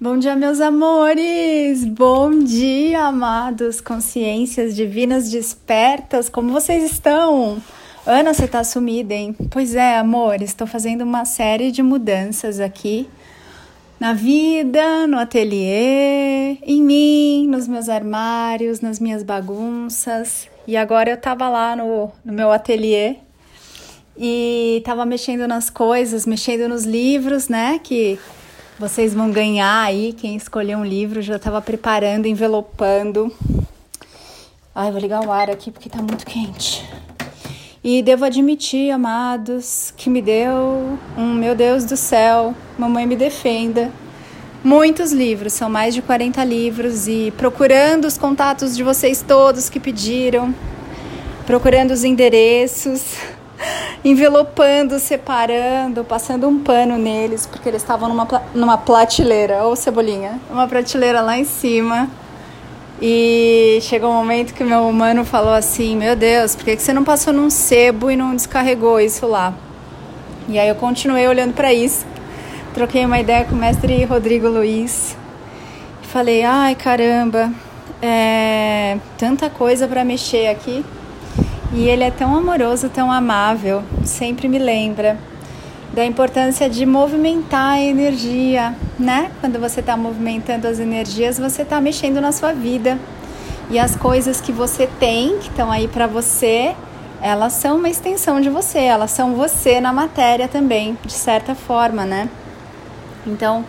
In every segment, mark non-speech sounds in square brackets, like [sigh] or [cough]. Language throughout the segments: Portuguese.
Bom dia, meus amores! Bom dia, amados consciências divinas despertas! Como vocês estão? Ana, você tá sumida, hein? Pois é, amor, estou fazendo uma série de mudanças aqui na vida, no ateliê, em mim, nos meus armários, nas minhas bagunças. E agora eu tava lá no, no meu ateliê e tava mexendo nas coisas, mexendo nos livros, né? Que vocês vão ganhar aí, quem escolher um livro, já estava preparando, envelopando. Ai, vou ligar o ar aqui porque tá muito quente. E devo admitir, amados, que me deu um meu Deus do céu, mamãe me defenda. Muitos livros, são mais de 40 livros e procurando os contatos de vocês todos que pediram, procurando os endereços, envelopando, separando, passando um pano neles, porque eles estavam numa, numa prateleira, ou cebolinha, uma prateleira lá em cima. E chegou um momento que meu humano falou assim: Meu Deus, por que você não passou num sebo e não descarregou isso lá? E aí eu continuei olhando para isso, troquei uma ideia com o mestre Rodrigo Luiz. Falei: Ai caramba, é tanta coisa para mexer aqui. E ele é tão amoroso, tão amável, sempre me lembra da importância de movimentar a energia, né? Quando você está movimentando as energias, você está mexendo na sua vida. E as coisas que você tem, que estão aí para você, elas são uma extensão de você, elas são você na matéria também, de certa forma, né? Então,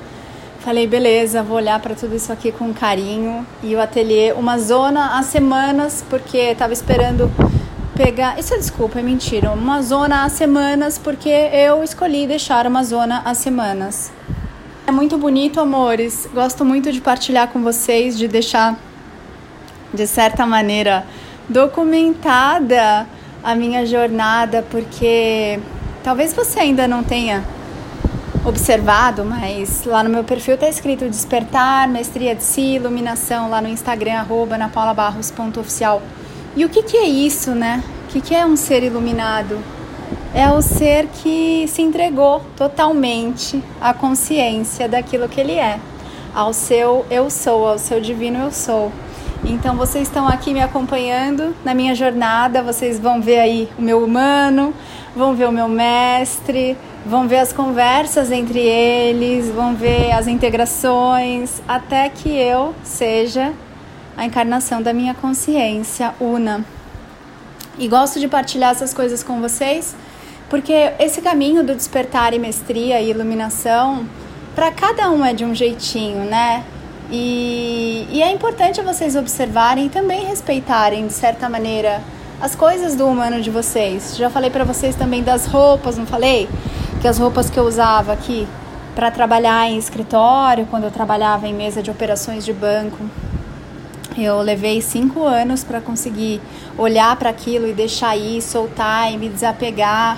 falei, beleza, vou olhar para tudo isso aqui com carinho. E o ateliê, uma zona há semanas, porque estava esperando pegar. Isso é desculpa, é mentira. Uma zona há semanas, porque eu escolhi deixar uma zona há semanas. É muito bonito, amores. Gosto muito de partilhar com vocês, de deixar, de certa maneira, documentada a minha jornada, porque talvez você ainda não tenha observado, mas lá no meu perfil tá escrito Despertar, Mestria de Si, Iluminação, lá no Instagram, arroba napaulabarros.oficial. E o que, que é isso, né? O que, que é um ser iluminado? É o ser que se entregou totalmente à consciência daquilo que ele é, ao seu eu sou, ao seu divino eu sou. Então vocês estão aqui me acompanhando na minha jornada, vocês vão ver aí o meu humano, vão ver o meu mestre, vão ver as conversas entre eles, vão ver as integrações, até que eu seja a encarnação da minha consciência una. E gosto de partilhar essas coisas com vocês, porque esse caminho do despertar e mestria e iluminação, para cada um é de um jeitinho, né? E, e é importante vocês observarem e também respeitarem, de certa maneira, as coisas do humano de vocês. Já falei para vocês também das roupas, não falei? Que as roupas que eu usava aqui para trabalhar em escritório, quando eu trabalhava em mesa de operações de banco, eu levei cinco anos para conseguir olhar para aquilo e deixar ir, soltar e me desapegar.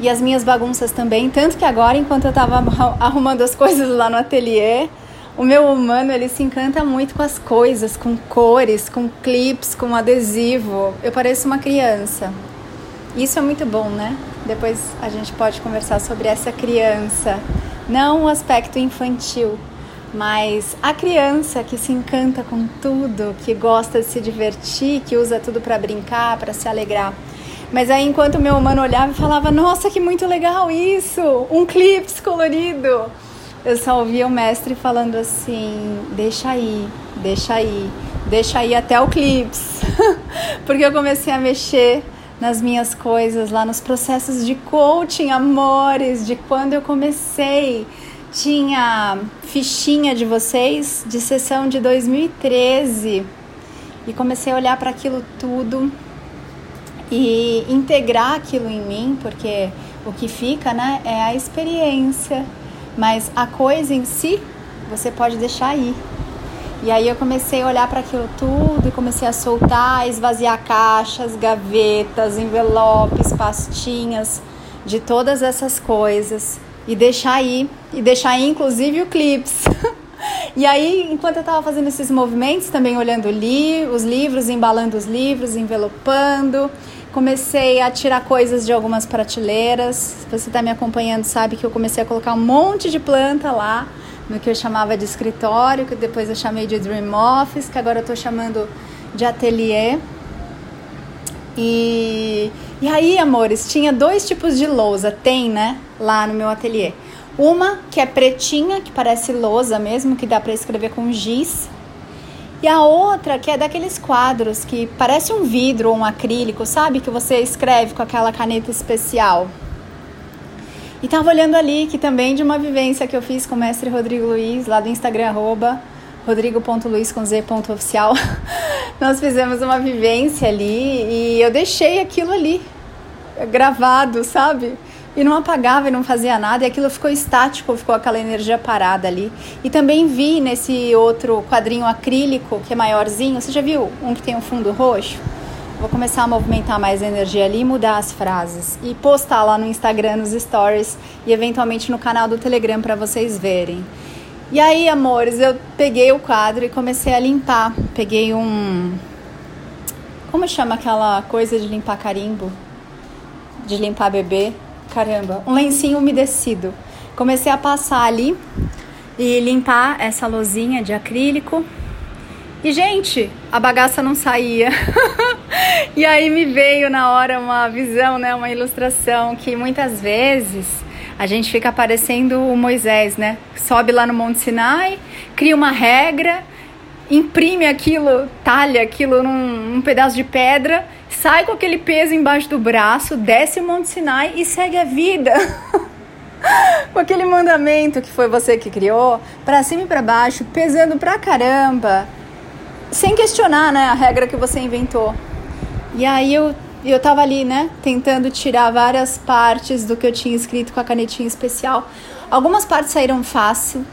E as minhas bagunças também. Tanto que agora, enquanto eu estava [laughs] arrumando as coisas lá no ateliê, o meu humano ele se encanta muito com as coisas, com cores, com clips, com adesivo. Eu pareço uma criança. Isso é muito bom, né? Depois a gente pode conversar sobre essa criança, não o aspecto infantil, mas a criança que se encanta com tudo, que gosta de se divertir, que usa tudo para brincar, para se alegrar. Mas aí, enquanto meu humano olhava e falava: Nossa, que muito legal isso! Um clipe colorido! Eu só ouvia o mestre falando assim: Deixa aí, deixa aí, deixa aí até o clips. [laughs] Porque eu comecei a mexer nas minhas coisas lá nos processos de coaching, amores, de quando eu comecei tinha fichinha de vocês de sessão de 2013 e comecei a olhar para aquilo tudo e integrar aquilo em mim, porque o que fica, né, é a experiência, mas a coisa em si você pode deixar aí. E aí eu comecei a olhar para aquilo tudo e comecei a soltar, esvaziar caixas, gavetas, envelopes, pastinhas de todas essas coisas e deixar aí, e deixar aí inclusive o clips. [laughs] e aí, enquanto eu estava fazendo esses movimentos, também olhando li os livros, embalando os livros, envelopando, comecei a tirar coisas de algumas prateleiras. Se você está me acompanhando, sabe que eu comecei a colocar um monte de planta lá no que eu chamava de escritório, que depois eu chamei de Dream Office, que agora eu estou chamando de ateliê. E, e aí, amores, tinha dois tipos de lousa, tem, né, lá no meu ateliê. Uma que é pretinha, que parece lousa mesmo, que dá para escrever com giz. E a outra que é daqueles quadros que parece um vidro ou um acrílico, sabe? Que você escreve com aquela caneta especial. E tava olhando ali que também de uma vivência que eu fiz com o mestre Rodrigo Luiz, lá do Instagram, arroba. [laughs] Nós fizemos uma vivência ali e eu deixei aquilo ali gravado, sabe? E não apagava e não fazia nada, e aquilo ficou estático, ficou aquela energia parada ali. E também vi nesse outro quadrinho acrílico, que é maiorzinho, você já viu um que tem um fundo roxo? Vou começar a movimentar mais a energia ali, mudar as frases e postar lá no Instagram, nos stories e eventualmente no canal do Telegram para vocês verem. E aí, amores, eu peguei o quadro e comecei a limpar. Peguei um. Como chama aquela coisa de limpar carimbo? De limpar bebê? Caramba, um lencinho umedecido. Comecei a passar ali e limpar essa lozinha de acrílico e, gente, a bagaça não saía. [laughs] e aí me veio na hora uma visão, né, uma ilustração que muitas vezes a gente fica parecendo o Moisés, né? Sobe lá no Monte Sinai, cria uma regra, imprime aquilo, talha aquilo num, num pedaço de pedra, sai com aquele peso embaixo do braço, desce o Monte Sinai e segue a vida. [laughs] com aquele mandamento que foi você que criou, para cima e para baixo, pesando pra caramba sem questionar, né, a regra que você inventou. E aí eu eu tava ali, né, tentando tirar várias partes do que eu tinha escrito com a canetinha especial. Algumas partes saíram fácil,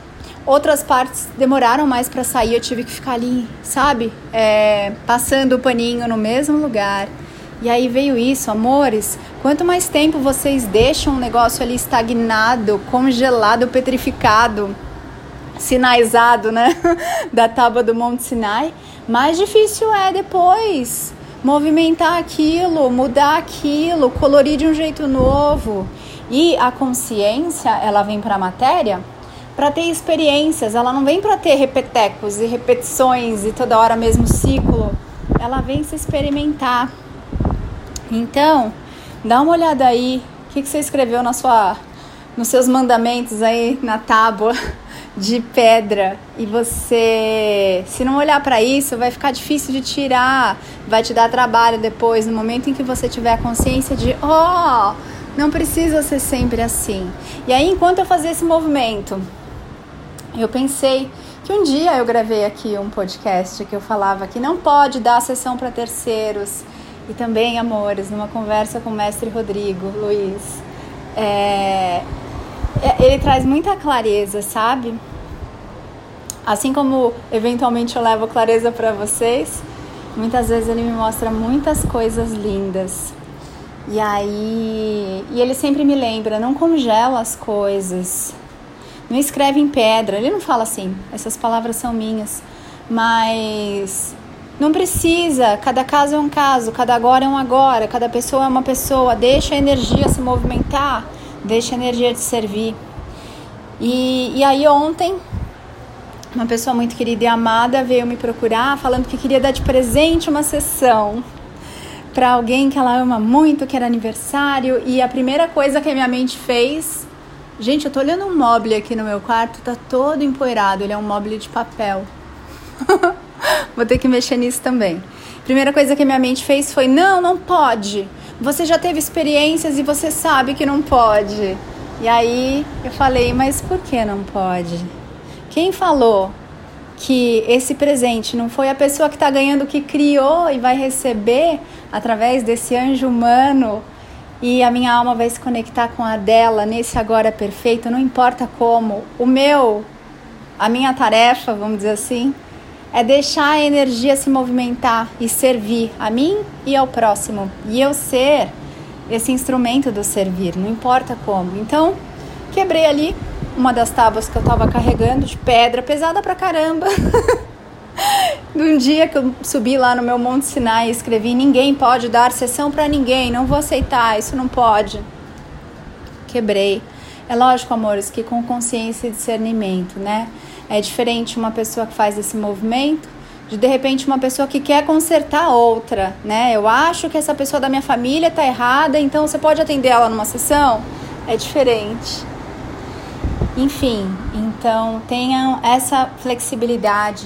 outras partes demoraram mais para sair. Eu tive que ficar ali, sabe, é, passando o paninho no mesmo lugar. E aí veio isso, amores. Quanto mais tempo vocês deixam um negócio ali estagnado, congelado, petrificado, sinaizado, né, [laughs] da tábua do Monte Sinai, mais difícil é depois movimentar aquilo, mudar aquilo, colorir de um jeito novo. E a consciência, ela vem para a matéria para ter experiências, ela não vem para ter repetecos e repetições e toda hora mesmo ciclo. Ela vem se experimentar. Então, dá uma olhada aí, o que, que você escreveu na sua, nos seus mandamentos aí na tábua [laughs] de pedra e você, se não olhar para isso, vai ficar difícil de tirar, vai te dar trabalho depois, no momento em que você tiver a consciência de, ó, oh, não precisa ser sempre assim. E aí, enquanto eu fazia esse movimento, eu pensei que um dia eu gravei aqui um podcast que eu falava que não pode dar sessão para terceiros. E também, amores, numa conversa com o mestre Rodrigo Luiz, é, é, ele traz muita clareza, sabe? Assim como eventualmente eu levo clareza para vocês, muitas vezes ele me mostra muitas coisas lindas. E aí, e ele sempre me lembra, não congela as coisas. Não escreve em pedra. Ele não fala assim, essas palavras são minhas, mas não precisa, cada caso é um caso, cada agora é um agora, cada pessoa é uma pessoa. Deixa a energia se movimentar. Deixa a energia de servir. E, e aí ontem, uma pessoa muito querida e amada veio me procurar falando que queria dar de presente uma sessão para alguém que ela ama muito, que era aniversário, e a primeira coisa que a minha mente fez, gente, eu tô olhando um móvel aqui no meu quarto, tá todo empoeirado, ele é um móvel de papel. [laughs] Vou ter que mexer nisso também. Primeira coisa que minha mente fez foi: não, não pode. Você já teve experiências e você sabe que não pode. E aí eu falei, mas por que não pode? Quem falou que esse presente não foi a pessoa que está ganhando que criou e vai receber através desse anjo humano e a minha alma vai se conectar com a dela nesse agora perfeito, não importa como. O meu, a minha tarefa, vamos dizer assim, é deixar a energia se movimentar e servir a mim e ao próximo. E eu ser esse instrumento do servir, não importa como. Então, quebrei ali uma das tábuas que eu estava carregando de pedra, pesada pra caramba. [laughs] de um dia que eu subi lá no meu Monte Sinai e escrevi: Ninguém pode dar sessão para ninguém, não vou aceitar, isso não pode. Quebrei. É lógico, amores, que com consciência e discernimento, né? É diferente uma pessoa que faz esse movimento de de repente uma pessoa que quer consertar outra, né? Eu acho que essa pessoa da minha família tá errada, então você pode atender ela numa sessão? É diferente. Enfim, então tenham essa flexibilidade,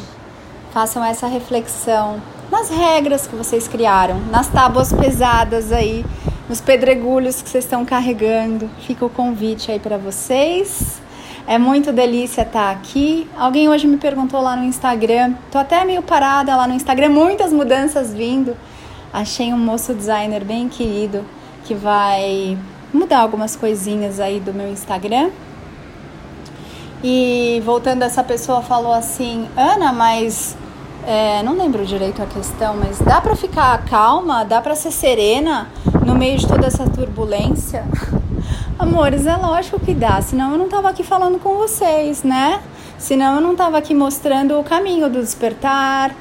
façam essa reflexão nas regras que vocês criaram, nas tábuas pesadas aí, nos pedregulhos que vocês estão carregando. Fica o convite aí para vocês. É muito delícia estar aqui. Alguém hoje me perguntou lá no Instagram. Tô até meio parada lá no Instagram, muitas mudanças vindo. Achei um moço designer bem querido que vai mudar algumas coisinhas aí do meu Instagram. E voltando, essa pessoa falou assim: Ana, mas é, não lembro direito a questão, mas dá para ficar calma, dá para ser serena no meio de toda essa turbulência? [laughs] Amores, é lógico que dá, senão eu não tava aqui falando com vocês, né? Senão eu não tava aqui mostrando o caminho do despertar,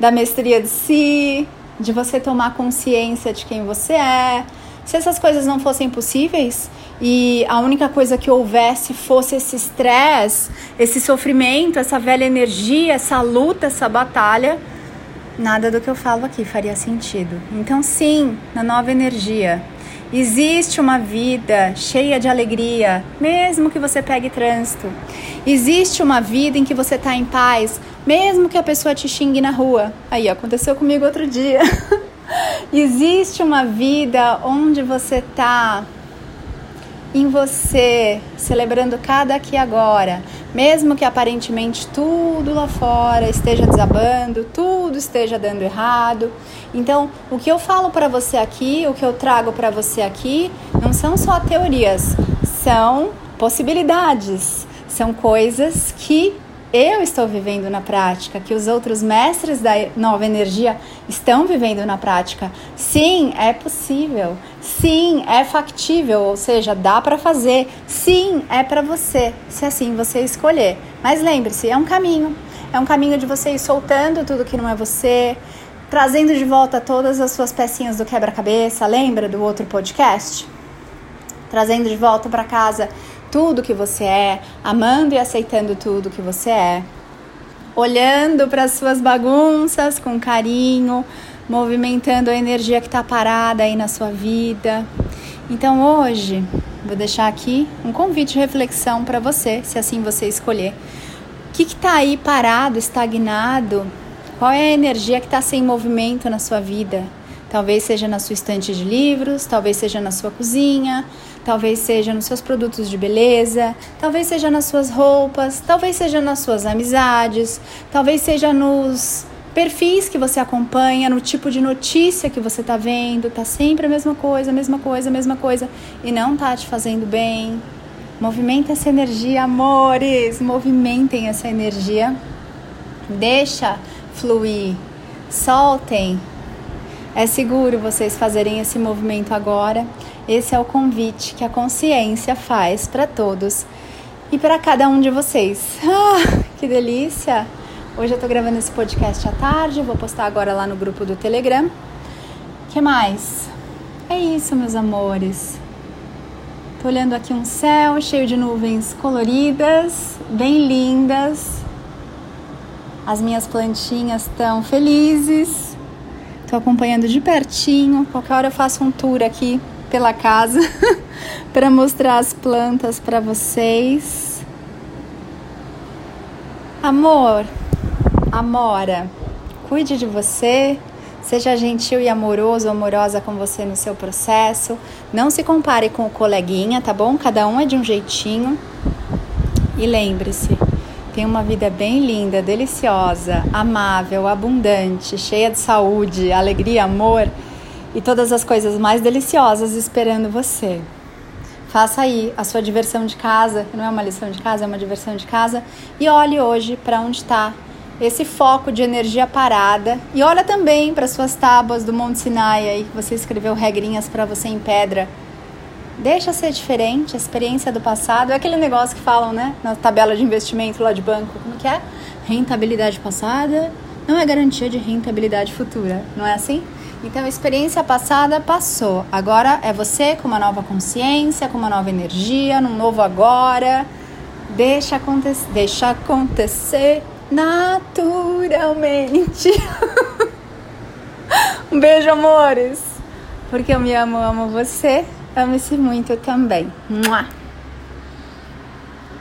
da mestria de si, de você tomar consciência de quem você é. Se essas coisas não fossem possíveis e a única coisa que houvesse fosse esse estresse, esse sofrimento, essa velha energia, essa luta, essa batalha, nada do que eu falo aqui faria sentido. Então, sim, na nova energia, Existe uma vida cheia de alegria, mesmo que você pegue trânsito. Existe uma vida em que você está em paz, mesmo que a pessoa te xingue na rua. Aí, aconteceu comigo outro dia. [laughs] Existe uma vida onde você está em você, celebrando cada aqui agora, mesmo que aparentemente tudo lá fora esteja desabando, tudo esteja dando errado. Então, o que eu falo para você aqui, o que eu trago para você aqui, não são só teorias, são possibilidades, são coisas que eu estou vivendo na prática, que os outros mestres da nova energia estão vivendo na prática. Sim, é possível. Sim, é factível, ou seja, dá para fazer. Sim, é para você, se assim você escolher. Mas lembre-se, é um caminho. É um caminho de você ir soltando tudo que não é você, trazendo de volta todas as suas pecinhas do quebra-cabeça. Lembra do outro podcast? Trazendo de volta para casa tudo que você é, amando e aceitando tudo que você é, olhando para as suas bagunças com carinho, movimentando a energia que está parada aí na sua vida. Então hoje vou deixar aqui um convite de reflexão para você, se assim você escolher. O que está aí parado, estagnado? Qual é a energia que está sem movimento na sua vida? Talvez seja na sua estante de livros, talvez seja na sua cozinha, talvez seja nos seus produtos de beleza, talvez seja nas suas roupas, talvez seja nas suas amizades, talvez seja nos perfis que você acompanha, no tipo de notícia que você está vendo, tá sempre a mesma coisa, a mesma coisa, a mesma coisa e não tá te fazendo bem. Movimenta essa energia, amores, movimentem essa energia. Deixa fluir. Soltem. É seguro vocês fazerem esse movimento agora. Esse é o convite que a consciência faz para todos e para cada um de vocês. [laughs] Ah, que delícia! Hoje eu tô gravando esse podcast à tarde, vou postar agora lá no grupo do Telegram. Que mais? É isso, meus amores. Tô olhando aqui um céu cheio de nuvens coloridas, bem lindas. As minhas plantinhas estão felizes. Tô acompanhando de pertinho. Qualquer hora eu faço um tour aqui pela casa [laughs] para mostrar as plantas para vocês. Amor, Amora, cuide de você, seja gentil e amoroso, amorosa com você no seu processo. Não se compare com o coleguinha, tá bom? Cada um é de um jeitinho. E lembre-se, tem uma vida bem linda, deliciosa, amável, abundante, cheia de saúde, alegria, amor e todas as coisas mais deliciosas esperando você. Faça aí a sua diversão de casa, que não é uma lição de casa, é uma diversão de casa, e olhe hoje para onde está esse foco de energia parada. E olha também para suas tábuas do Monte Sinai aí, que você escreveu regrinhas para você em pedra. Deixa ser diferente, a experiência do passado. É aquele negócio que falam, né? Na tabela de investimento lá de banco. Como que é? Rentabilidade passada não é garantia de rentabilidade futura. Não é assim? Então a experiência passada passou. Agora é você com uma nova consciência, com uma nova energia, num novo agora. Deixa acontecer, deixa acontecer naturalmente. [laughs] um beijo, amores. Porque eu me amo, amo você. Ame-se muito também. Mua.